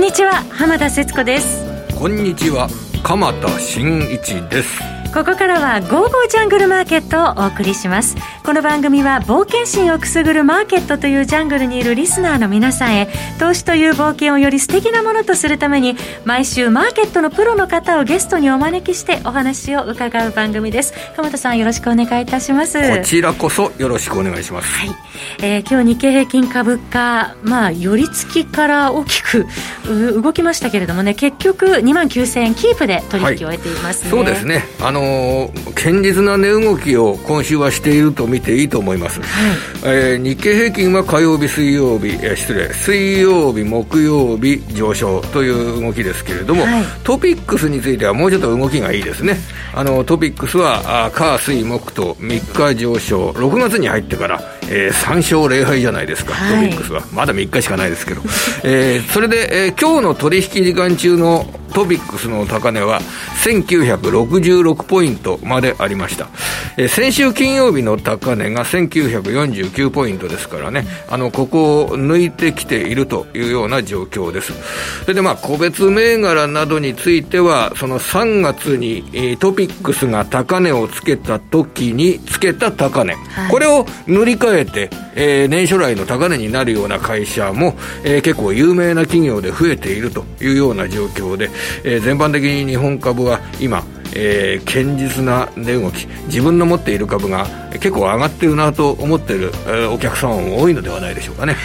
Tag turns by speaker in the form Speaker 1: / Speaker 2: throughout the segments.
Speaker 1: んにちは浜田節子です。
Speaker 2: こんにちは鎌田新一です。
Speaker 1: ここからは「ゴーゴージャングルマーケット」をお送りします。この番組は冒険心をくすぐるマーケットというジャングルにいるリスナーの皆さんへ投資という冒険をより素敵なものとするために毎週マーケットのプロの方をゲストにお招きしてお話を伺う番組です。鎌田さんよろしくお願いいたします。
Speaker 2: こちらこそよろしくお願いします、
Speaker 1: はい。えー、今日日経平均株価まあ寄り付きから大きく動きましたけれどもね結局2万9000円キープで取引を終えています、ね。
Speaker 2: はい、そうですね。あのの堅実な値動きを今週はしていると見ていいと思います、はい。えー、日経平均は火曜日、水曜日、えー、失礼、水曜日、木曜日上昇という動きですけれども、はい、トピックスについてはもうちょっと動きがいいですね、あのトピックスはあ火、水、木と3日上昇、6月に入ってから、えー、3勝0敗じゃないですか、はい、トピックスは、まだ3日しかないですけど、えー、それで、えー、今日の取引時間中のトピックスの高値は1966ポイントまでありました。えー、先週金曜日の高値が1949ポイントですからね、あの、ここを抜いてきているというような状況です。それでまあ、個別銘柄などについては、その3月に、えー、トピックスが高値をつけた時につけた高値、はい、これを塗り替えて、えー、年初来の高値になるような会社も、えー、結構有名な企業で増えているというような状況で、えー、全般的に日本株は今、えー、堅実な値動き自分の持っている株が結構上がってるなと思っている、えー、お客様も多いのではないでしょうかね。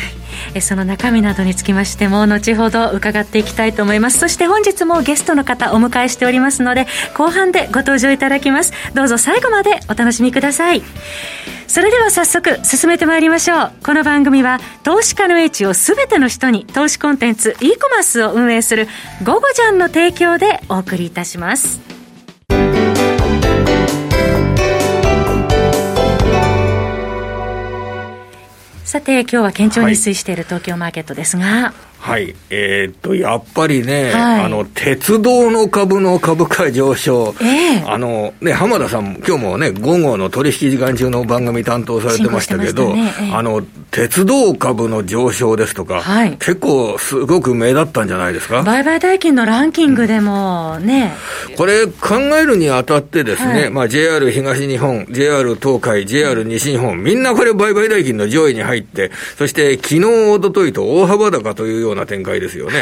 Speaker 1: その中身などにつきましても後ほど伺っていきたいと思います。そして本日もゲストの方お迎えしておりますので後半でご登場いただきます。どうぞ最後までお楽しみください。それでは早速進めてまいりましょう。この番組は投資家の英知を全ての人に投資コンテンツ e コマースを運営する「ゴゴジャン」の提供でお送りいたします。さて今日は堅調に推移している東京マーケットですが、
Speaker 2: はい、えー、っと、やっぱりね、はい、あの、鉄道の株の株価上昇、えー、あの、ね、浜田さん、今日もね、午後の取引時間中の番組担当されてましたけど、ね。えー、あの、鉄道株の上昇ですとか、はい、結構すごく目立ったんじゃないですか？
Speaker 1: 売買代金のランキングでもね。
Speaker 2: これ考えるにあたってですね、はい、まあ JR 東日本、JR 東海、JR 西日本、みんなこれ売買代金の上位に入って、そして昨日、おとといと大幅高というようなな展開ですよね。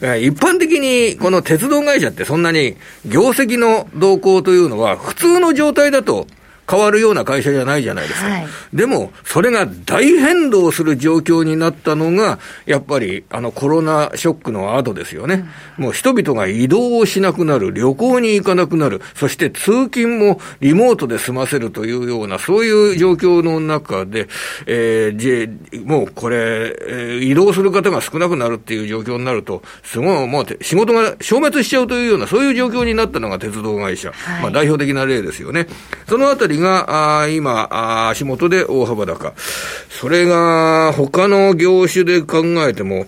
Speaker 2: はい、一般的にこの鉄道会社ってそんなに業績の動向というのは普通の状態だと変わるような会社じゃないじゃないですか。はい、でも、それが大変動する状況になったのが、やっぱり、あの、コロナショックの後ですよね。うん、もう人々が移動をしなくなる、旅行に行かなくなる、そして通勤もリモートで済ませるというような、そういう状況の中で、えー、もうこれ、えー、移動する方が少なくなるっていう状況になると、すごい、もう仕事が消滅しちゃうというような、そういう状況になったのが鉄道会社。はい、まあ代表的な例ですよね。そのあたりが、あ今あ、足元で大幅高。それが、他の業種で考えても、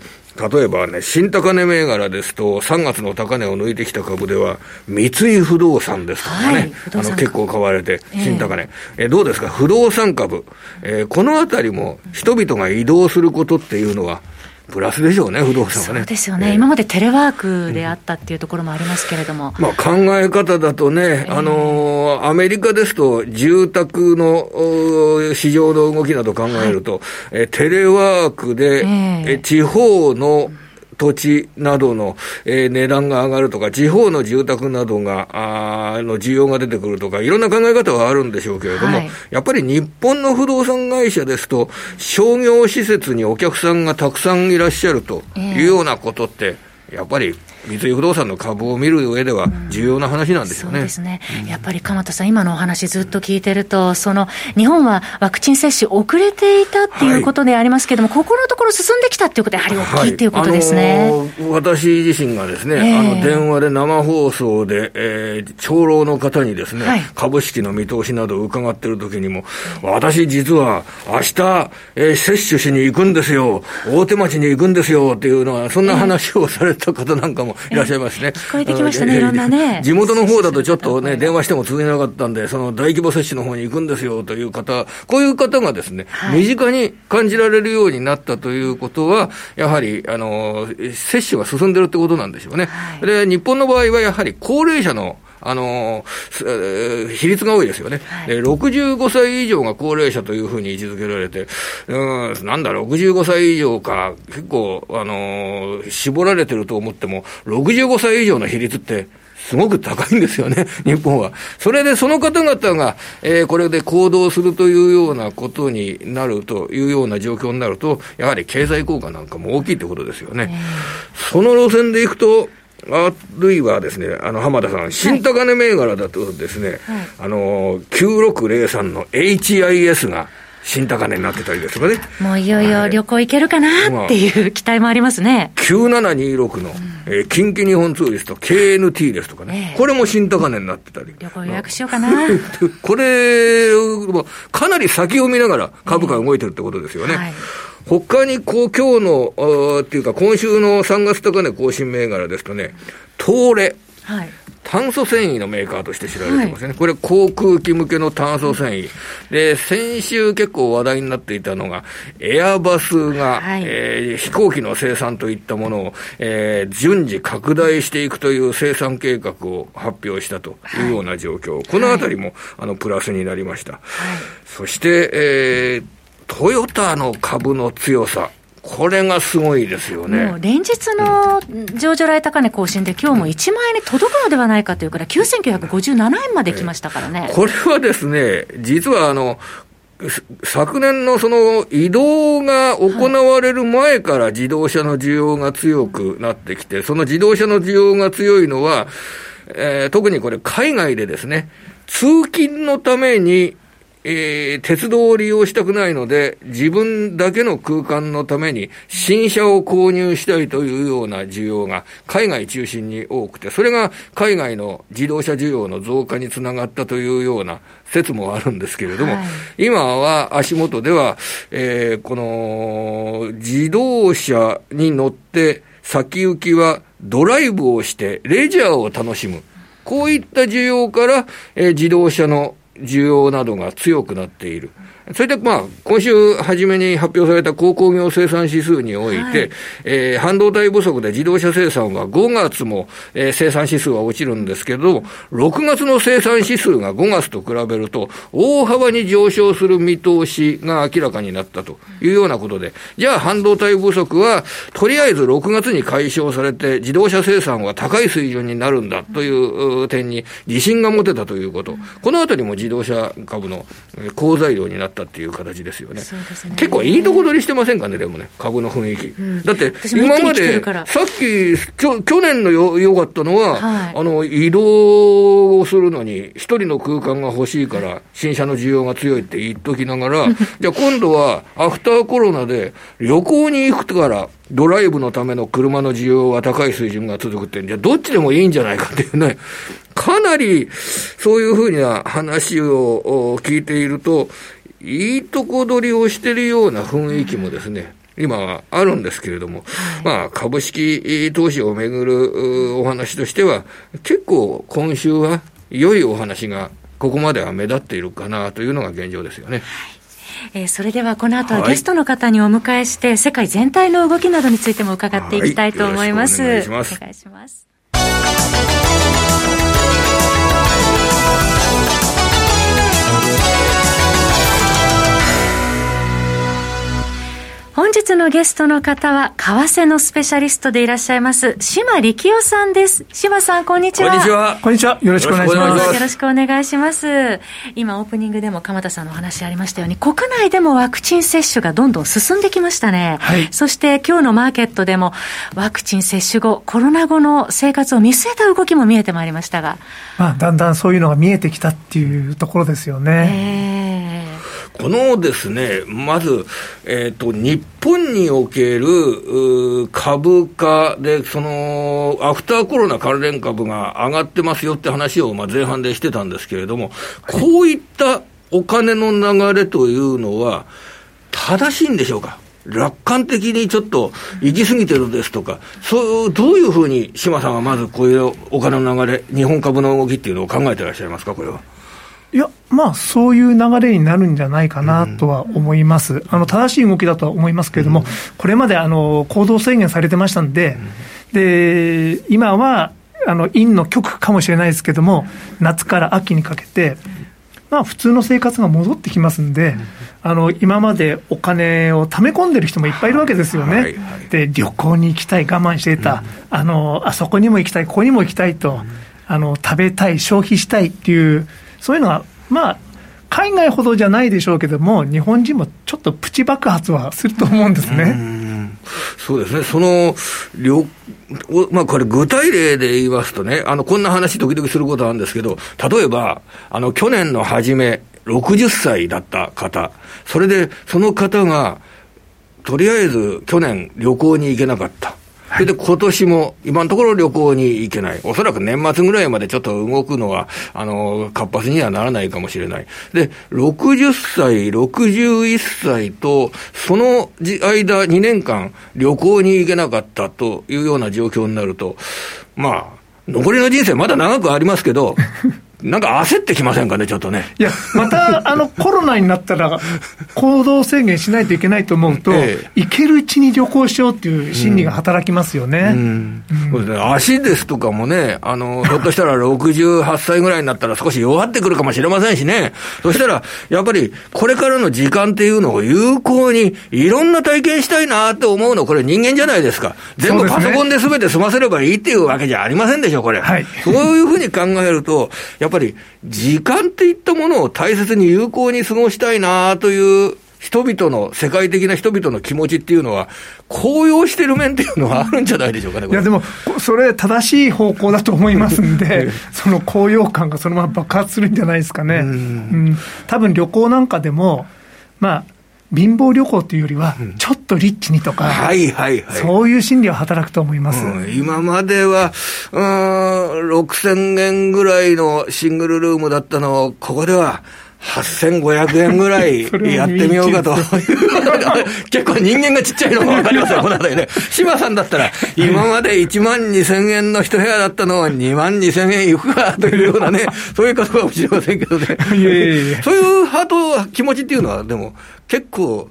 Speaker 2: 例えばね、新高値銘柄ですと、3月の高値を抜いてきた株では、三井不動産ですとかね、はい、あの結構買われて、新高値、えー、えどうですか、不動産株、えー、このあたりも人々が移動することっていうのは、プラスでしょうね、不動産はね。
Speaker 1: そうですよね、えー、今までテレワークであったっていうところもありますけれども。
Speaker 2: まあ、考え方だとね、えー、あのー、アメリカですと、住宅の市場の動きなど考えると、はい、えテレワークで、えー、地方の土地などの、えー、値段が上がるとか、地方の住宅などが、あの需要が出てくるとか、いろんな考え方はあるんでしょうけれども、はい、やっぱり日本の不動産会社ですと、商業施設にお客さんがたくさんいらっしゃるというようなことって、やっぱり三井不動産の株を見る上では重要な話なんですよね。
Speaker 1: そうですね。やっぱり鎌田さん、今のお話ずっと聞いてると、その、日本はワクチン接種遅れていたっていうことでありますけれども、はい、ここのところ進んできたっていうことはやはり大きいっていうことですね。はいあの
Speaker 2: ー、私自身がですね、えー、あの、電話で生放送で、えー、長老の方にですね、はい、株式の見通しなどを伺ってる時にも、私実は明日、えー、接種しに行くんですよ、大手町に行くんですよっていうのは、そんな話をされた方なんかももいらっしゃいますね。
Speaker 1: 聞こえてきましたね、いろんなね。
Speaker 2: 地元の方だとちょっとね、電話しても通じなかったんで、その大規模接種の方に行くんですよという方、こういう方がですね、はい、身近に感じられるようになったということは、やはり、あの、接種が進んでるってことなんでしょうね。はい、で、日本の場合はやはり高齢者のあの比率が多いですよね、はい、65歳以上が高齢者というふうに位置づけられて、うん、なんだ、65歳以上か、結構、あの絞られてると思っても、65歳以上の比率って、すごく高いんですよね、日本は。それでその方々が、えー、これで行動するというようなことになるというような状況になると、やはり経済効果なんかも大きいってことですよね。その路線でいくと、あるいはですね、あの、浜田さん、新高値銘柄だとですね、はい、あの、9603の HIS が、新高値になってたりですとかね。
Speaker 1: もういよいよ旅行行けるかなっていう期待もありますね。
Speaker 2: 9726の、うん、えー、近畿日本ツーリスト KNT ですとかね、えー、これも新高値になってたり。
Speaker 1: 旅行予約しようかな。
Speaker 2: これ、かなり先を見ながら株価動いてるってことですよね。えーはい他にこう、今日の、っていうか、今週の3月高値更新銘柄ですとね、東レ。はい。炭素繊維のメーカーとして知られてますね。はい、これ航空機向けの炭素繊維。で、先週結構話題になっていたのが、エアバスが、はい、えー、飛行機の生産といったものを、えー、順次拡大していくという生産計画を発表したというような状況。はい、このあたりも、あの、プラスになりました。そして、えー、トヨタの株の強さ。これがすごいですよね。
Speaker 1: 連日の上場来高値更新で、今日も1万円に届くのではないかというから、9957円まで来ましたからね。
Speaker 2: これはですね、実はあの、昨年のその移動が行われる前から自動車の需要が強くなってきて、その自動車の需要が強いのは、えー、特にこれ海外でですね、通勤のためにえー、鉄道を利用したくないので、自分だけの空間のために新車を購入したいというような需要が海外中心に多くて、それが海外の自動車需要の増加につながったというような説もあるんですけれども、はい、今は足元では、えー、この自動車に乗って先行きはドライブをしてレジャーを楽しむ。こういった需要から、えー、自動車の需要などが強くなっている。それで、まあ、今週初めに発表された鉱工業生産指数において、はい、えー、半導体不足で自動車生産は5月も、えー、生産指数は落ちるんですけど、6月の生産指数が5月と比べると、大幅に上昇する見通しが明らかになったというようなことで、じゃあ半導体不足は、とりあえず6月に解消されて、自動車生産は高い水準になるんだという点に自信が持てたということ。このあたりも自動車株の好材料になったっていう形ですよね。ね。結構いいとこ取りしてませんかね、でもね、株の雰囲気。うん、だって、今まで、さっき、去年のよよかったのは、はい、あの、移動をするのに、一人の空間が欲しいから、新車の需要が強いって言っときながら、じゃあ今度は、アフターコロナで旅行に行くから、ドライブのための車の需要は高い水準が続くって、じゃあどっちでもいいんじゃないかっていうね、かなりそういうふうな話を聞いていると、いいとこ取りをしてるような雰囲気もですね、今はあるんですけれども、まあ、株式投資をめぐるお話としては、結構今週は良いお話がここまでは目立っているかなというのが現状ですよね。
Speaker 1: えー、それではこの後はゲストの方にお迎えして、はい、世界全体の動きなどについても伺っていきたいと思います。はい、お願いします。お願いします。本日のゲストの方は、為替のスペシャリストでいらっしゃいます、島力夫さんです。島さん、こんにちは。
Speaker 2: こんにちは。
Speaker 3: こんにちは。よろしくお願いします。
Speaker 1: よろしくお願いします。今、オープニングでも鎌田さんのお話ありましたように、国内でもワクチン接種がどんどん進んできましたね。はい。そして、今日のマーケットでも、ワクチン接種後、コロナ後の生活を見据えた動きも見えてまいりましたが。
Speaker 3: まあ、だんだんそういうのが見えてきたっていうところですよね。
Speaker 2: えーこのですね、まず、えっ、ー、と、日本における株価で、その、アフターコロナ関連株が上がってますよって話を、まあ、前半でしてたんですけれども、こういったお金の流れというのは、正しいんでしょうか？楽観的にちょっと行き過ぎてるですとか、そう、どういうふうに島さんはまずこういうお金の流れ、日本株の動きっていうのを考えてらっしゃいますか、これは。
Speaker 3: いや、まあ、そういう流れになるんじゃないかなとは思います。うん、あの、正しい動きだとは思いますけれども、うん、これまで、あの、行動制限されてましたんで、うん、で、今は、あの、陰の極かもしれないですけれども、夏から秋にかけて、まあ、普通の生活が戻ってきますんで、あの、今までお金を貯め込んでる人もいっぱいいるわけですよね。はいはい、で、旅行に行きたい、我慢していた、あの、あそこにも行きたい、ここにも行きたいと、あの、食べたい、消費したいっていう、そういうのは、まあ、海外ほどじゃないでしょうけども、日本人もちょっとプチ爆発はすると思うんですね。
Speaker 2: そうですね、その、まあ、これ、具体例で言いますとね、あのこんな話、時々することあるんですけど、例えば、あの去年の初め、60歳だった方、それでその方が、とりあえず去年、旅行に行けなかった。それで今年も今のところ旅行に行けない。おそらく年末ぐらいまでちょっと動くのは、あの、活発にはならないかもしれない。で、60歳、61歳と、その間2年間旅行に行けなかったというような状況になると、まあ、残りの人生まだ長くありますけど、なんか焦ってきませんかね、ちょっとね。
Speaker 3: いや、また、あの、コロナになったら、行動制限しないといけないと思うと、ええ、行けるうちに旅行しようっていう心理が働きますよね。
Speaker 2: 足ですとかもね、あの、ひょっとしたら68歳ぐらいになったら少し弱ってくるかもしれませんしね。そしたら、やっぱり、これからの時間っていうのを有効に、いろんな体験したいなって思うの、これ人間じゃないですか。全部パソコンで全て済ませればいいっていうわけじゃありませんでしょ、これ。はい、そういうふうに考えると、やっぱり時間っていったものを大切に有効に過ごしたいなという人々の、世界的な人々の気持ちっていうのは、高揚してる面っていうのはあるんじゃないでしょうかね、
Speaker 3: いや、でも、それ、正しい方向だと思いますんで、その高揚感がそのまま爆発するんじゃないですかね。うん、多分旅行なんかでも、まあ、貧乏旅行というよりは、ちょっとリッチにとか、はいはいはい、そういう心理は働くと思います、う
Speaker 2: ん、今までは、うん、6000円ぐらいのシングルルームだったのを、ここでは、8500円ぐらい やってみようかと。結構人間がちっちゃいのがわかりますよ、この辺りね。島さんだったら、今まで1万2000円の一部屋だったのは2万2000円いくかというようなね、そういうことかもしれませんけどね。そういうハート、気持ちっていうのは、でも結構、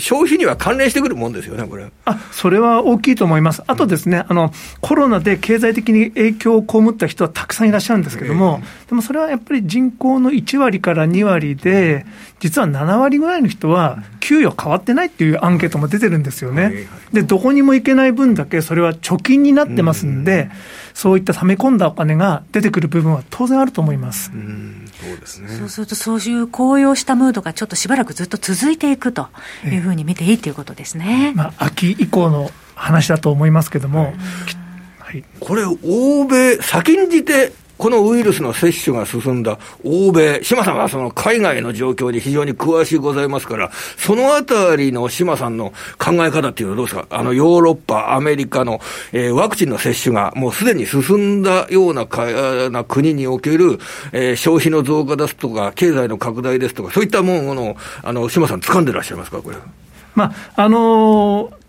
Speaker 2: 消費には関連してくるもんですよね、これ。
Speaker 3: あそれは大きいと思います、あとですね、あのコロナで経済的に影響を被った人はたくさんいらっしゃるんですけども、でもそれはやっぱり人口の1割から2割で、実は7割ぐらいの人は、給与変わってないっていうアンケートも出てるんですよね。で、どこにも行けない分だけ、それは貯金になってますんで、そういった溜め込んだお金が出てくる部分は当然あると思います。うん
Speaker 1: そうですね。そうすると、そういう高揚したムードがちょっとしばらくずっと続いていくというふうに見ていいということですね。
Speaker 3: まあ、秋以降の話だと思いますけども、
Speaker 2: はい、これ、欧米、先んじてこのウイルスの接種が進んだ欧米、島さんはその海外の状況に非常に詳しいございますから、そのあたりの島さんの考え方っていうのはどうですか？あのヨーロッパ、アメリカの、えー、ワクチンの接種がもうすでに進んだようなかな国における、えー、消費の増加ですとか、経済の拡大ですとか、そういったものを、あの、島さん掴んでらっしゃいますか？これ。
Speaker 3: まあ、あのー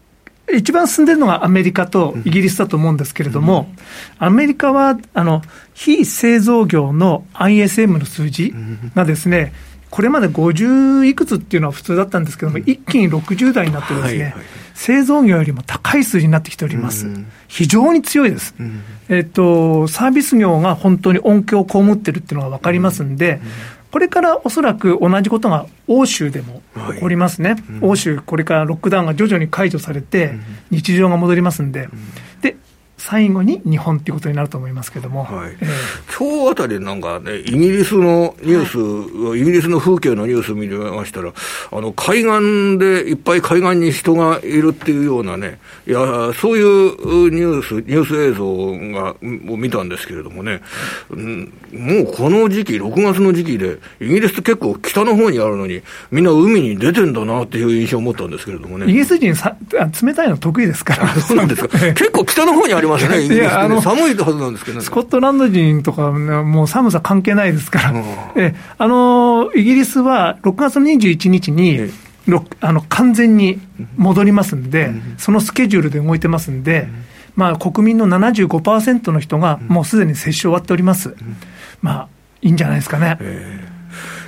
Speaker 3: 一番進んでるのがアメリカとイギリスだと思うんですけれども、アメリカはあの非製造業の ISM の数字がですね、これまで50いくつっていうのは普通だったんですけども、一気に60代になってですね、製造業よりも高い数字になってきております。非常に強いです。えっと、サービス業が本当に恩恵を被ってるっていうのが分かりますんで、これからおそらく同じことが欧州でも起こりますね、はいうん、欧州、これからロックダウンが徐々に解除されて、日常が戻りますんで、で最後に日本っていうことになると思いますけれども、はい
Speaker 2: えー、今日あたりなんかね、イギリスのニュース、はい、イギリスの風景のニュース見ましたら、あの海岸でいっぱい海岸に人がいるっていうようなね、いやそういうニュース、ニュース映像がを見たんですけれどもね、うん、もうこの時期、6月の時期で、イギリスって結構北の方にあるのに、みんな海に出てんだなっていう印象を持ったんですけれどもね。
Speaker 3: イギリス人さ、冷たいの得意ですから。
Speaker 2: そうなんですか。結構北の方にありいや、あの、寒いはずなんですけど、ね、
Speaker 3: スコットランド人とか、もう寒さ関係ないですから、えあのイギリスは6月21日に、あの完全に戻りますんで、そのスケジュールで動いてますんで、まあ、国民の75%の人がもうすでに接種終わっております。まあ、いいんじゃないですかね。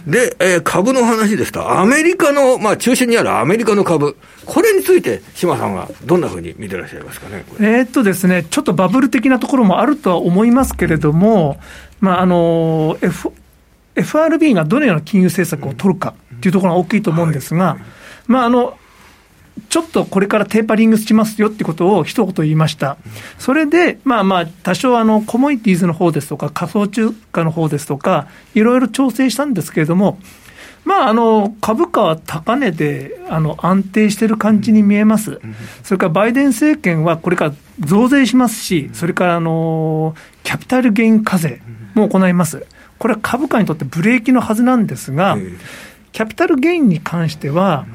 Speaker 2: で、えー、株の話ですと、アメリカの、まあ、中心にあるアメリカの株、これについて、島さんはどんなふうに見てらっしゃいますかね、
Speaker 3: えー、っとですね、ちょっとバブル的なところもあるとは思いますけれども、まああの F、FRB がどのような金融政策を取るかっていうところが大きいと思うんですが、まああの、ちょっとこれからテーパリングしますよってことを一言言いました。それで、まあまあ、多少あの、コモディティーズの方ですとか、仮想通貨の方ですとか、いろいろ調整したんですけれども、まあ、あの株価は高値であの安定している感じに見えます、それからバイデン政権はこれから増税しますし、それからあのキャピタルゲイン課税も行います、これは株価にとってブレーキのはずなんですが、キャピタルゲインに関しては、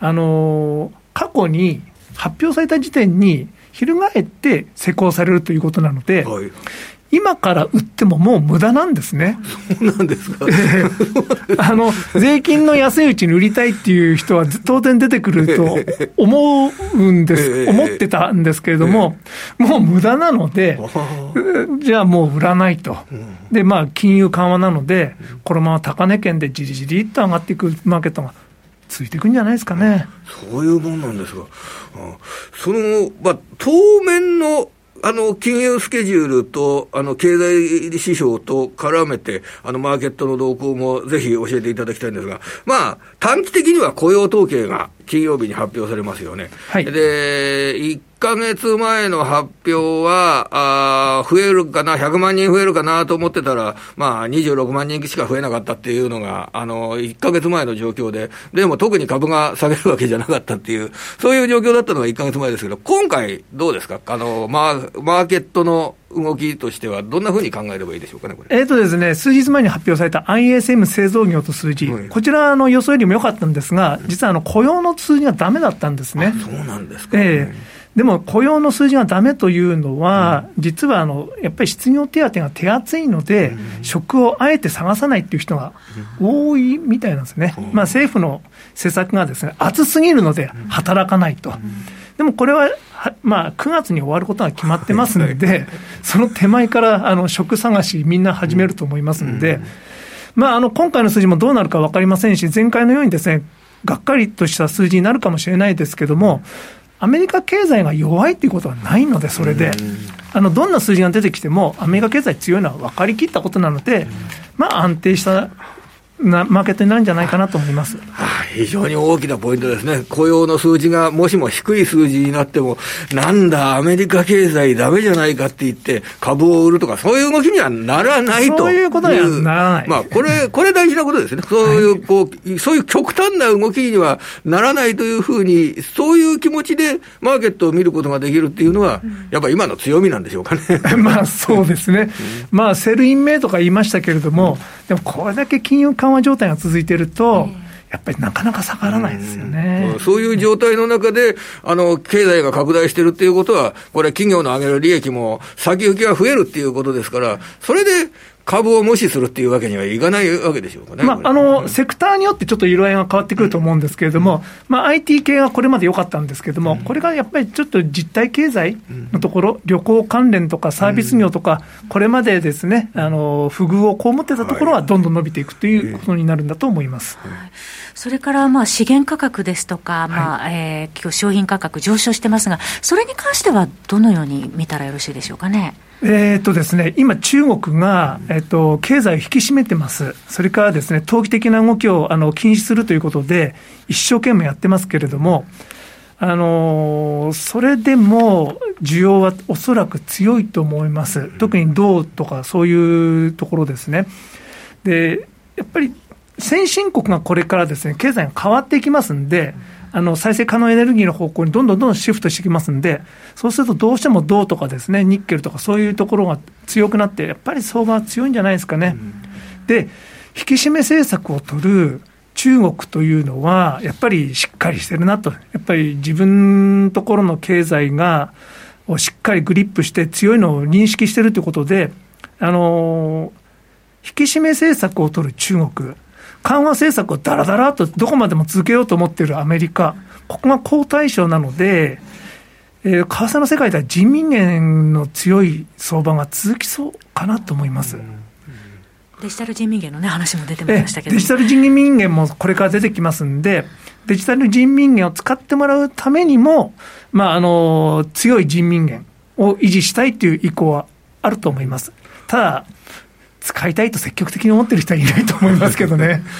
Speaker 3: あの過去に発表された時点に、翻って施行されるということなので、はい、今から売ってももう無駄なんですね。
Speaker 2: そうなんですか、
Speaker 3: あの、税金の安いうちに売りたいっていう人は当然出てくると思うんです、思ってたんですけれども、もう無駄なので、じゃあもう売らないと。で、まあ、金融緩和なので、このまま高値圏でじりじりっと上がっていくマーケットがついていくんじゃないですかね。
Speaker 2: そういうもんなんですが、その、まあ、当面のあの、金融スケジュールと、あの、経済指標と絡めて、あの、マーケットの動向もぜひ教えていただきたいんですが、まあ、短期的には雇用統計が金曜日に発表されますよね。はい、で、1ヶ月前の発表は、あ増えるかな、100万人増えるかなと思ってたら、まあ、26万人しか増えなかったっていうのが、あの、1ヶ月前の状況で、でも特に株が下げるわけじゃなかったっていう、そういう状況だったのが1ヶ月前ですけど、今回どうですか？あの、マーマーケットの動きとしては、どんなふうに考えればいいでしょうかね、これ。
Speaker 3: えっ、とですね、数日前に発表された ISM 製造業と数字、はい、こちらの予想よりも良かったんですが、実はあの雇用の数字がだめだったんですね。
Speaker 2: そうなんですか、ね、え。
Speaker 3: ーでも雇用の数字がだめというのは、うん、実はあのやっぱり失業手当が手厚いので、うん、職をあえて探さないっていう人が多いみたいなんですね、う。ん、まあ、政府の施策がですね厚すぎるので働かないと。でもこれは、まあ、9月に終わることが決まってますので、その手前からあの職探し、みんな始めると思いますので、まあ、あの今回の数字もどうなるか分かりませんし、前回のようにですね、がっかりとした数字になるかもしれないですけども、アメリカ経済が弱いっていうことはないので、それで、あのどんな数字が出てきても、アメリカ経済強いのは分かりきったことなので、まあ、安定したなマーケットになるんじゃないかなと思います、は
Speaker 2: あ、非常に大きなポイントですね、雇用の数字がもしも低い数字になっても、なんだ、アメリカ経済だめじゃないかって言って、株を売るとか、そういう動きにはならないと
Speaker 3: そういうことにはならない、
Speaker 2: まあ、これ、これ大事なことですね、そういうこう、そういう極端な動きにはならないというふうに、そういう気持ちでマーケットを見ることができるっていうのは、やっぱり今の強みなんでしょうかね。
Speaker 3: まあそうですね、まあ、 Sell in May とか言いましたけれども、でもこれだけ金融緩和状態が続いていると、やっぱりなかなか下がらないですよね、
Speaker 2: うそういう状態の中で、あの経済が拡大してるっていうことは、これ、企業の上げる利益も先行きが増えるっていうことですから、それで株を無視するっていうわけにはいかないわけでしょうかね。
Speaker 3: まあ、あの、セクターによってちょっと色合いが変わってくると思うんですけれども、うん、まあ、IT 系がこれまで良かったんですけれども、うん、これがやっぱりちょっと実体経済のところ、うん、旅行関連とかサービス業とか、これまでですね、あの、不遇を被ってたところはどんどん伸びていくということになるんだと思います。はい
Speaker 1: それからまあ資源価格ですとか、まあえー、今日商品価格上昇してますが、それに関してはどのように見たらよろしいでしょうかね？
Speaker 3: えーとですね、今、中国が、えーと、経済を引き締めてます、それからですね投機的な動きをあの禁止するということで、一生懸命やってますけれども、あのそれでも需要はおそらく強いと思います、特に銅とかそういうところですね。でやっぱり先進国がこれからですね経済が変わっていきますんで、あの再生可能エネルギーの方向にどんどんどんどんシフトしてきますんで、そうするとどうしても銅とかですね、ニッケルとかそういうところが強くなって、やっぱり相場は強いんじゃないですかね。で、引き締め政策を取る中国というのは、やっぱりしっかりしてるなと、やっぱり自分のところの経済が、をしっかりグリップして強いのを認識してるということで、あの引き締め政策を取る中国、緩和政策をだらだらとどこまでも続けようと思っているアメリカ、ここが好対象なので、えー、為替の世界では人民元の強い相場が続きそうかなと思います。
Speaker 1: デジタル人民元の、ね、話も出てましたけど
Speaker 3: デジタル人民元もこれから出てきますんで、デジタル人民元を使ってもらうためにも、まあ、あの強い人民元を維持したいという意向はあると思います。ただ使いたいと積極的に思ってる人はいないと思いますけどね。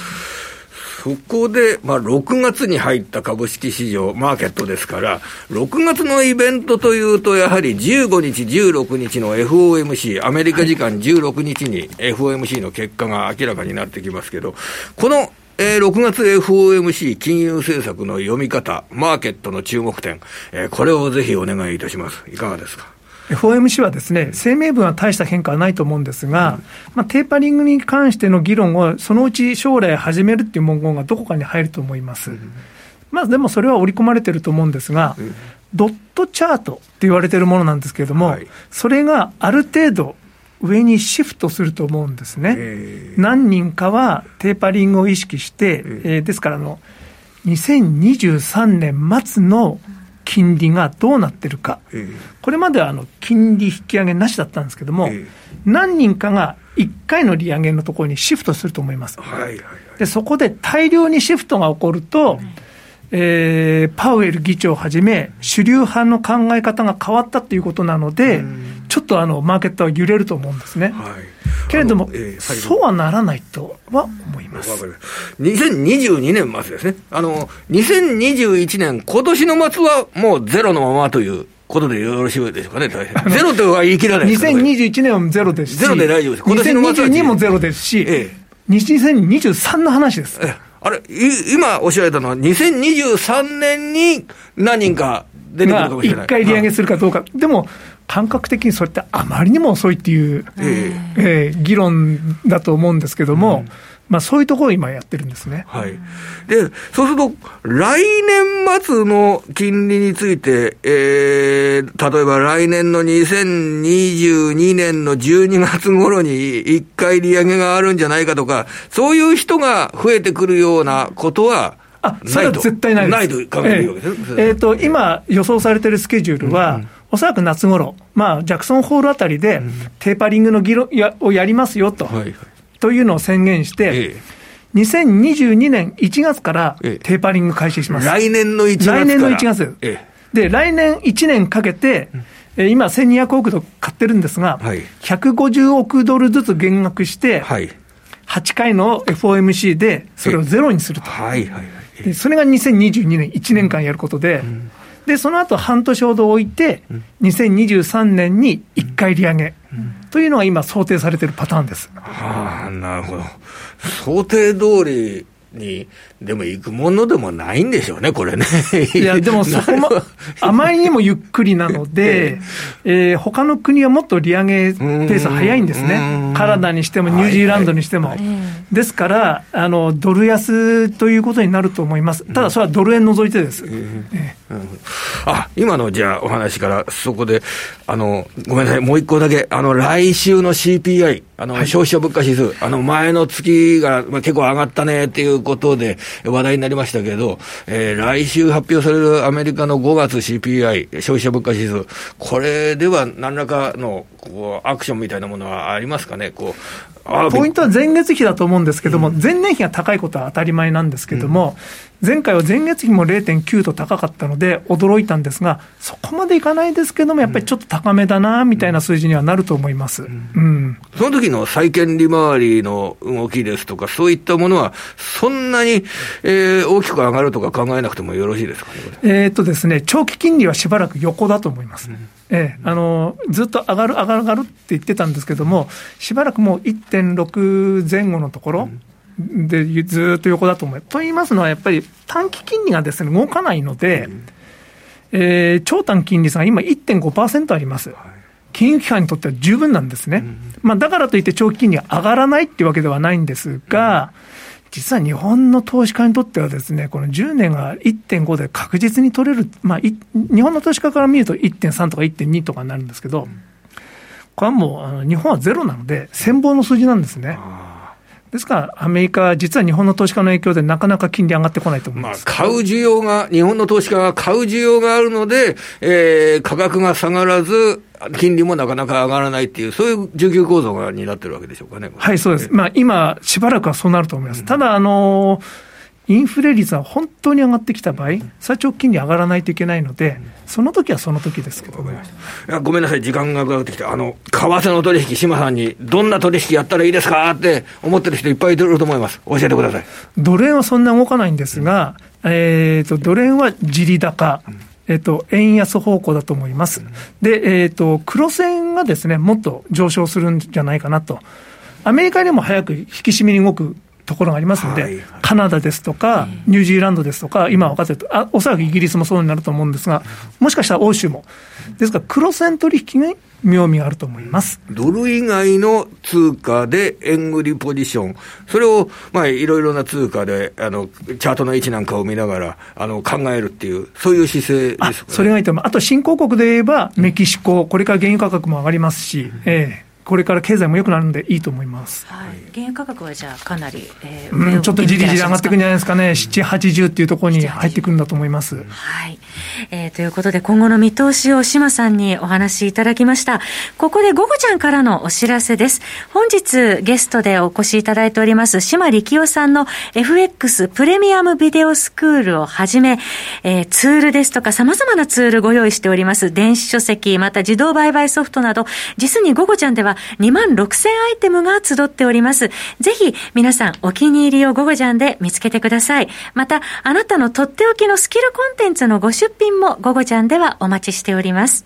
Speaker 2: そこで、まあ、6月に入った株式市場、マーケットですから、6月のイベントというと、やはり15日、16日の FOMC、アメリカ時間16日に FOMC の結果が明らかになってきますけど、このえー、6月 FOMC 金融政策の読み方、マーケットの注目点、えー、これをぜひお願いいたします。いかがですか？
Speaker 3: FOMC はですね、声明文は大した変化はないと思うんですが、まあ、テーパリングに関しての議論をそのうち将来始めるっていう文言がどこかに入ると思います。まあ、でもそれは織り込まれてると思うんですが、ドットチャートって言われてるものなんですけれども、それがある程度上にシフトすると思うんですね。何人かはテーパリングを意識して、えー、ですからあの、2023年末の金利がどうなってるか、えー、これまではあの金利引き上げなしだったんですけども、えー、何人かが1回の利上げのところにシフトすると思います。はいはいはい、でそこで大量にシフトが起こると、うん。えー、パウエル議長をはじめ、主流派の考え方が変わったということなので、ちょっとあのマーケットは揺れると思うんですね。はい、けれども、えー、そうはならないとは思います。
Speaker 2: 2022年末ですね。あの、2021年、今年の末はもうゼロのままということでよろしいでしょうかね、ゼロとは言い切らないですか、
Speaker 3: 2021年はゼロですし、
Speaker 2: ゼロで大丈夫です。
Speaker 3: 今年の末は2022もゼロですし、ええ、2023の話です。え
Speaker 2: えあれ、今おっしゃられたのは、2023年に何人か出てくるかもしれない。
Speaker 3: 一回利上げするかどうか。でも、感覚的にそれってあまりにも遅いっていう、えー、えー、議論だと思うんですけども、うんまあ、そういうところを今やってるんですね。
Speaker 2: はい。で、そうすると、来年末の金利について、えー、例えば来年の2022年の12月頃に一回利上げがあるんじゃないかとか、そういう人が増えてくるようなことは、
Speaker 3: あ、それは絶対ないです。
Speaker 2: ないと考えるわけです
Speaker 3: えー、えー、と、今予想されてるスケジュールは、うんうんおそらく夏頃、まあ、ジャクソンホールあたりで、テーパリングの議論やをやりますよと、はいはい。というのを宣言して、ええ。2022年1月からテーパリング開始します。
Speaker 2: 来年の1月
Speaker 3: 来年の1月。ええ、で、来年1年かけて、うん、今1200億ドル買ってるんですが、はい、150億ドルずつ減額して、はい、8回の FOMC でそれをゼロにすると。はいはいはい、でそれが2022年1年間やることで、うん、で、その後半年ほど置いて、2023年に1回利上げ。というのが今想定されているパターンです。
Speaker 2: はあ、なるほど。想定通りに、でも行くものでもないんでしょうね、これね。
Speaker 3: いや、でもそこも、あまりにもゆっくりなので、えー、他の国はもっと利上げペース早いんですね。カナダにしてもニュージーランドにしても。はい。はい、ですから、あの、ドル安ということになると思います。ただ、それはドル円除いてです。え
Speaker 2: ー、あ、今のじゃあお話から、そこで、あの、ごめんなさい、もう一個だけ、あの、来週の CPI、あの、消費者物価指数、あの、前の月が結構上がったねっていういうことで、話題になりましたけど、えー、来週発表されるアメリカの5月 CPI、消費者物価指数、これでは何らかのこうアクションみたいなものはありますかね、こ
Speaker 3: うポイントは前月比だと思うんですけども、うん、前年比が高いことは当たり前なんですけども、うん、前回は前月比も0.9と高かったので、驚いたんですが、そこまでいかないですけども、やっぱりちょっと高めだなみたいな数字にはなると思います、うん、
Speaker 2: うん、その時の債券利回りの動きですとか、そういったものは、そんなに、えー、大きく上がるとか考えなくてもよろしいですかね、
Speaker 3: えー、っとですね、長期金利はしばらく横だと思います。ええ、あのずっと上がる、上がる、上がるって言ってたんですけども、しばらくもう1.6前後のところでずっと横だと思う。と言いますのは、やっぱり短期金利がですね動かないので、えー、長短金利差が今1.5%あります。金融機関にとっては十分なんですね。まあ、だからといって長期金利が上がらないっていうわけではないんですが、実は日本の投資家にとってはですね、この10年が1.5で確実に取れる、まあ、日本の投資家から見ると1.3とか1.2とかになるんですけど、これはもう、あの日本はゼロなので、戦望の数字なんですね。ですから、アメリカは実は日本の投資家の影響でなかなか金利上がってこないと思います。
Speaker 2: まあ、買う需要が、日本の投資家が買う需要があるので、えー、価格が下がらず、金利もなかなか上がらないっていう、そういう需給構造がになってるわけでしょうかね。
Speaker 3: はい、そうです。まあ、今、しばらくはそうなると思います。うん、ただ、あのーインフレ率は本当に上がってきた場合、最長金利上がらないといけないので、その時はその時ですけど
Speaker 2: も。いやごめんなさい、時間がかかってきて、あの、為替の取引、島さんに、どんな取引やったらいいですかって思ってる人いっぱいいると思います。教えてください。
Speaker 3: ドル円はそんな動かないんですが、えっ、ー、と、ドル円は地利高。えっと、円安方向だと思います。で、えっ、と、黒線がですね、もっと上昇するんじゃないかなと。アメリカでも早く引き締めに動くところがありますので、はい。はい、カナダですとか、ニュージーランドですとか、今分かってるあ、おそらくイギリスもそうになると思うんですが、もしかしたら欧州も。ですから、黒線取引に妙味があると思います。
Speaker 2: ドル以外の通貨で円売りポジション、それを、まあ、いろいろな通貨で、あの、チャートの位置なんかを見ながら、あの、考えるっていう、そういう姿勢ですか、ね、
Speaker 3: それがいいと思う。あと、新興国で言えば、メキシコ、これから原油価格も上がりますし、ええこれから経済も良くなるんでいいと思います。
Speaker 1: はい、原油価格はじゃあかなり、
Speaker 3: えー、うん、ちょっとじりじり上がっていくんじゃないですかね。7、80っていうところに入ってくるんだと思います。
Speaker 1: はい。えー、ということで今後の見通しを島さんにお話しいただきました。ここで午後ちゃんからのお知らせです。本日ゲストでお越しいただいております島力夫さんの FX プレミアムビデオスクールをはじめ、えー、ツールですとか様々なツールご用意しております。電子書籍、また自動売買ソフトなど、実に午後ちゃんでは2万6000アイテムが集っております。ぜひ皆さんお気に入りをゴゴジャンで見つけてください。また、あなたのとっておきのスキルコンテンツのご出品もゴゴジャンではお待ちしております。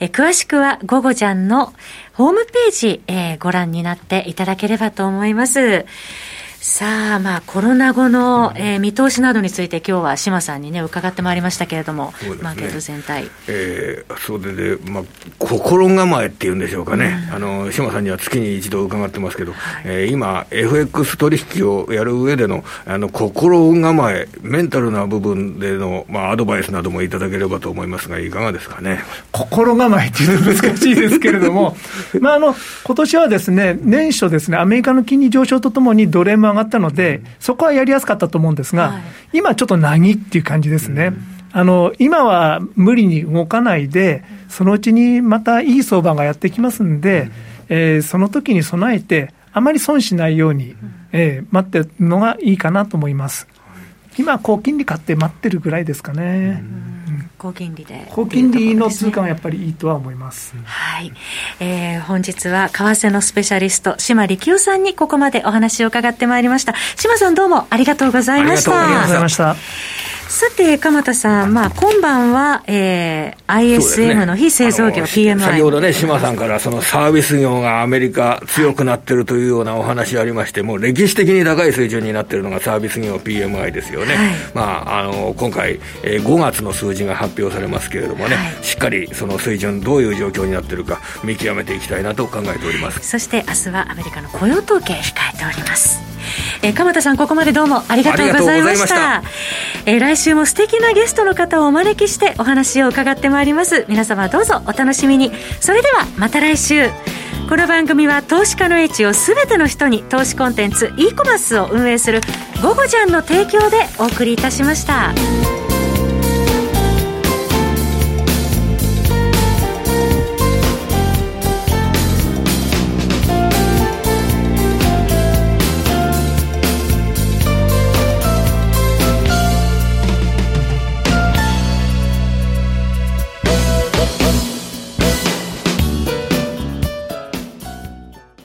Speaker 1: え詳しくはゴゴジャンのホームページ、えー、ご覧になっていただければと思います。さあ、まあ、コロナ後の、えー、見通しなどについて、今日は志麻さんにね、伺ってまいりましたけれども、ね、マーケット全体。
Speaker 2: えー、それで、まあ、心構えっていうんでしょうかね、うん、あの志麻さんには月に一度伺ってますけど、はい、えー、今、FX 取引をやる上でのあの心構え、メンタルな部分での、まあ、アドバイスなどもいただければと思いますが、いかがですかね？
Speaker 3: 心構えっていうのは難しいですけれども、まあ、あの今年はですね、年初ですね、アメリカの金利上昇とともに、ドル円も上がったので、そこはやりやすかったと思うんですが、はい、今ちょっとなぎっていう感じですね。あの、今は無理に動かないで、そのうちにまたいい相場がやってきますんで、えー、その時に備えて、あまり損しないように、えー、待ってるのがいいかなと思います。今、高金利買って待ってるぐらいですかね。
Speaker 1: 高金利で。
Speaker 3: 高金利の通貨はやっぱりいいとは思います。
Speaker 1: はい。えー、本日は為替のスペシャリスト、島力夫さんにここまでお話を伺ってまいりました。島さんどうもありがとうございました。
Speaker 3: ありがとうございました。
Speaker 1: さて、鎌田さん、まあ、今晩は、えー、ISM の非製造業、PMI。
Speaker 2: 先ほどね、島さんから、そのサービス業がアメリカ強くなってるというようなお話ありまして、もう歴史的に高い水準になってるのがサービス業 PMI ですよね。はい、まあ、あの、今回、えー、5月の数字が発表されますけれどもね、はい、しっかりその水準、どういう状況になってるか、見極めていきたいなと考えております。
Speaker 1: そして、明日はアメリカの雇用統計控えております。えー、鎌田さん、ここまでどうもありがとうございました。えー、来週も素敵なゲストの方をお招きしてお話を伺ってまいります皆様どうぞお楽しみにそれではまた来週この番組は投資家の位置を全ての人に投資コンテンツ e コマースを運営する「ゴゴジャン」の提供でお送りいたしました。